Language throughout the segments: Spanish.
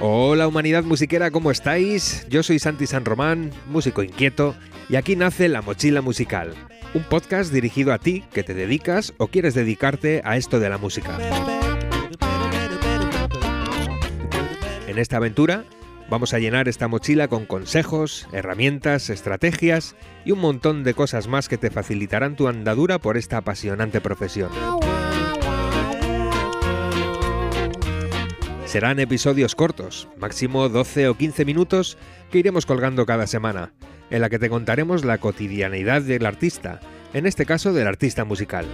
Hola humanidad musiquera, ¿cómo estáis? Yo soy Santi San Román, músico inquieto, y aquí nace La Mochila Musical, un podcast dirigido a ti que te dedicas o quieres dedicarte a esto de la música. En esta aventura vamos a llenar esta mochila con consejos, herramientas, estrategias y un montón de cosas más que te facilitarán tu andadura por esta apasionante profesión. Serán episodios cortos, máximo 12 o 15 minutos, que iremos colgando cada semana, en la que te contaremos la cotidianidad del artista, en este caso del artista musical.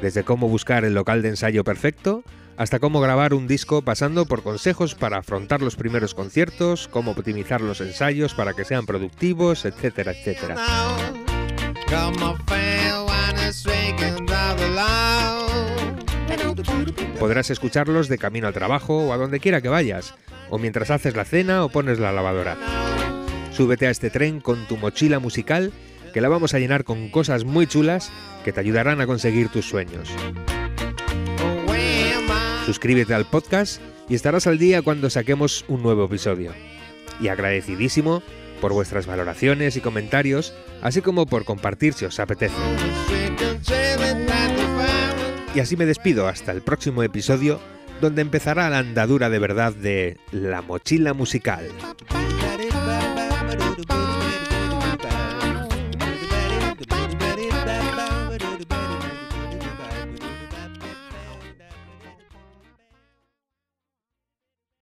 Desde cómo buscar el local de ensayo perfecto, hasta cómo grabar un disco pasando por consejos para afrontar los primeros conciertos, cómo optimizar los ensayos para que sean productivos, etcétera, etcétera. Podrás escucharlos de camino al trabajo o a donde quiera que vayas, o mientras haces la cena o pones la lavadora. Súbete a este tren con tu mochila musical que la vamos a llenar con cosas muy chulas que te ayudarán a conseguir tus sueños. Suscríbete al podcast y estarás al día cuando saquemos un nuevo episodio. Y agradecidísimo por vuestras valoraciones y comentarios, así como por compartir si os apetece. Y así me despido hasta el próximo episodio, donde empezará la andadura de verdad de La Mochila Musical.